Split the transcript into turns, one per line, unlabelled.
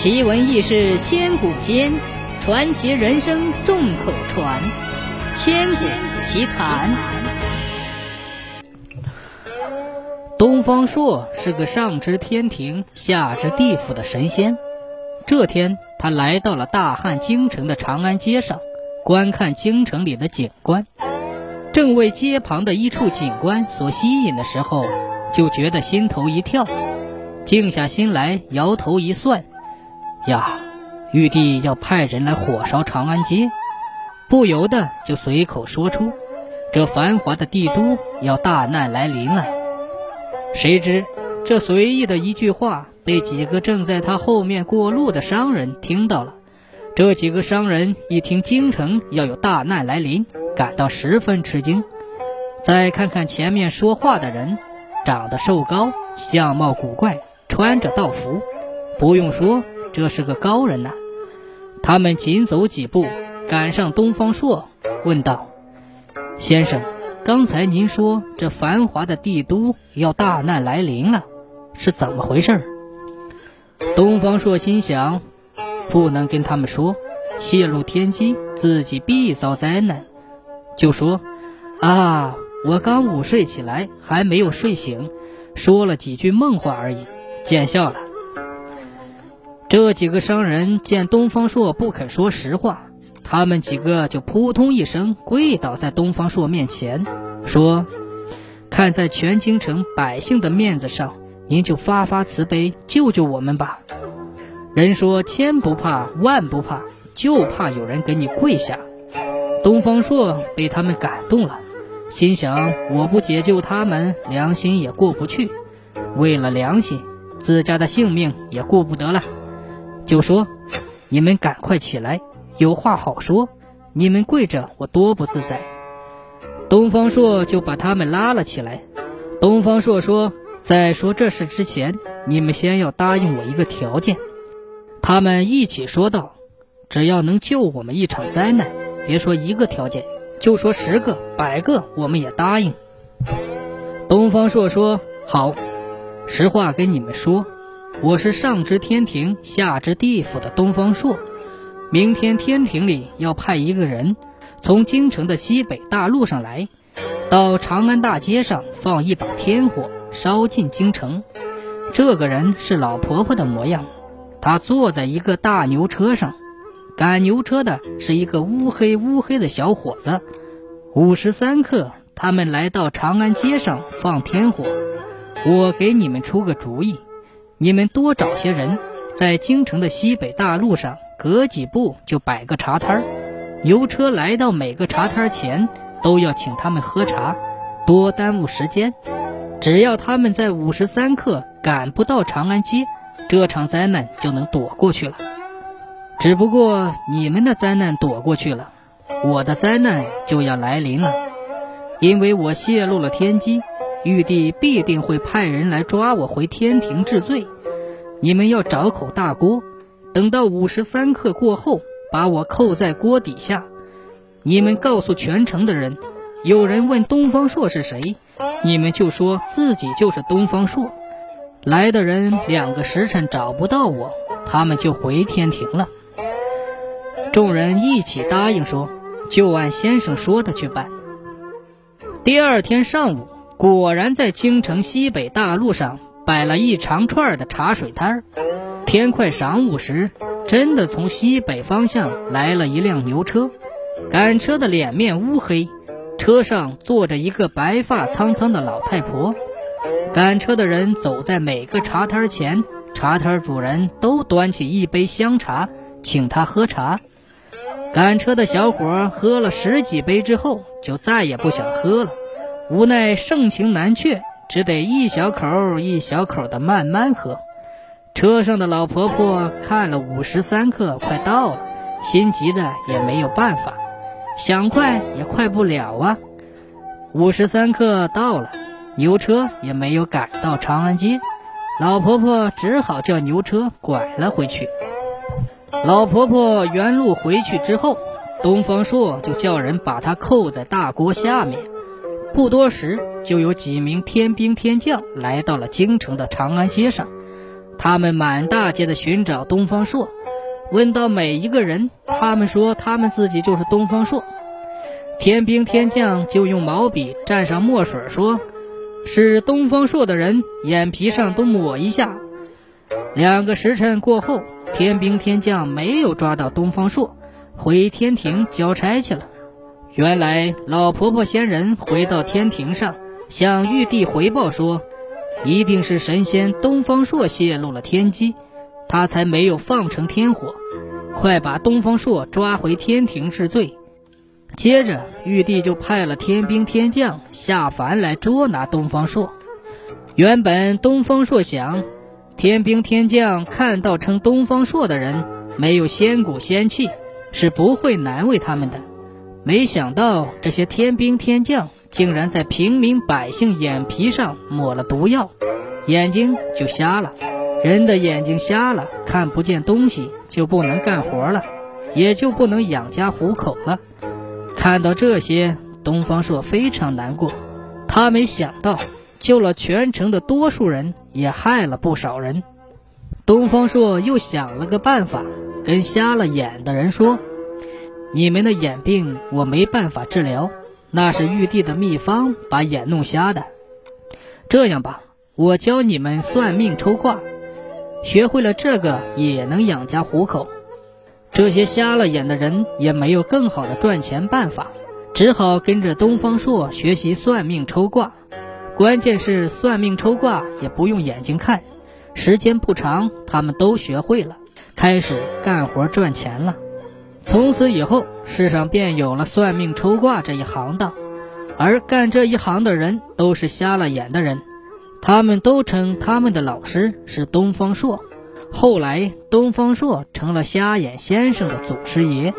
奇闻异事千古间，传奇人生众口传。千古奇谈。东方朔是个上知天庭、下知地府的神仙。这天，他来到了大汉京城的长安街上，观看京城里的景观。正为街旁的一处景观所吸引的时候，就觉得心头一跳，静下心来，摇头一算。呀，玉帝要派人来火烧长安街，不由得就随口说出：“这繁华的帝都要大难来临了。”谁知这随意的一句话被几个正在他后面过路的商人听到了。这几个商人一听京城要有大难来临，感到十分吃惊。再看看前面说话的人，长得瘦高，相貌古怪，穿着道服，不用说。这是个高人呐！他们紧走几步，赶上东方朔，问道：“先生，刚才您说这繁华的帝都要大难来临了，是怎么回事？”东方朔心想：不能跟他们说，泄露天机，自己必遭灾难。就说：“啊，我刚午睡起来，还没有睡醒，说了几句梦话而已，见笑了。”这几个商人见东方朔不肯说实话，他们几个就扑通一声跪倒在东方朔面前，说：“看在全京城百姓的面子上，您就发发慈悲，救救我们吧。”人说：“千不怕万不怕，就怕有人给你跪下。”东方朔被他们感动了，心想：“我不解救他们，良心也过不去；为了良心，自家的性命也顾不得了。”就说：“你们赶快起来，有话好说。你们跪着，我多不自在。”东方朔就把他们拉了起来。东方朔说：“在说这事之前，你们先要答应我一个条件。”他们一起说道：“只要能救我们一场灾难，别说一个条件，就说十个、百个，我们也答应。”东方朔说：“好，实话跟你们说。”我是上知天庭、下知地府的东方朔。明天天庭里要派一个人，从京城的西北大路上来，到长安大街上放一把天火，烧进京城。这个人是老婆婆的模样，她坐在一个大牛车上，赶牛车的是一个乌黑乌黑的小伙子。午时三刻，他们来到长安街上放天火。我给你们出个主意。你们多找些人，在京城的西北大路上，隔几步就摆个茶摊儿。牛车来到每个茶摊前，都要请他们喝茶，多耽误时间。只要他们在午时三刻赶不到长安街，这场灾难就能躲过去了。只不过你们的灾难躲过去了，我的灾难就要来临了，因为我泄露了天机。玉帝必定会派人来抓我回天庭治罪，你们要找口大锅，等到午时三刻过后，把我扣在锅底下。你们告诉全城的人，有人问东方朔是谁，你们就说自己就是东方朔。来的人两个时辰找不到我，他们就回天庭了。众人一起答应说，就按先生说的去办。第二天上午。果然在京城西北大路上摆了一长串的茶水摊儿。天快晌午时，真的从西北方向来了一辆牛车，赶车的脸面乌黑，车上坐着一个白发苍苍的老太婆。赶车的人走在每个茶摊前，茶摊主人都端起一杯香茶，请他喝茶。赶车的小伙喝了十几杯之后，就再也不想喝了。无奈盛情难却，只得一小口一小口的慢慢喝。车上的老婆婆看了五时三刻快到了，心急的也没有办法，想快也快不了啊。五时三刻到了，牛车也没有赶到长安街，老婆婆只好叫牛车拐了回去。老婆婆原路回去之后，东方朔就叫人把她扣在大锅下面。不多时，就有几名天兵天将来到了京城的长安街上。他们满大街的寻找东方朔，问到每一个人，他们说他们自己就是东方朔。天兵天将就用毛笔蘸上墨水，说是东方朔的人，眼皮上都抹一下。两个时辰过后，天兵天将没有抓到东方朔，回天庭交差去了。原来老婆婆仙人回到天庭上，向玉帝回报说，一定是神仙东方朔泄露了天机，他才没有放成天火。快把东方朔抓回天庭治罪。接着，玉帝就派了天兵天将下凡来捉拿东方朔。原本东方朔想，天兵天将看到称东方朔的人没有仙骨仙气，是不会难为他们的。没想到这些天兵天将竟然在平民百姓眼皮上抹了毒药，眼睛就瞎了。人的眼睛瞎了，看不见东西，就不能干活了，也就不能养家糊口了。看到这些，东方朔非常难过。他没想到，救了全城的多数人，也害了不少人。东方朔又想了个办法，跟瞎了眼的人说：“你们的眼病我没办法治疗，那是玉帝的秘方把眼弄瞎的。这样吧，我教你们算命抽卦，学会了这个也能养家糊口。”这些瞎了眼的人也没有更好的赚钱办法，只好跟着东方朔学习算命抽卦。关键是算命抽卦也不用眼睛看，时间不长，他们都学会了，开始干活赚钱了。从此以后，世上便有了算命抽卦这一行当，而干这一行的人都是瞎了眼的人，他们都称他们的老师是东方朔。后来，东方朔成了瞎眼先生的祖师爷。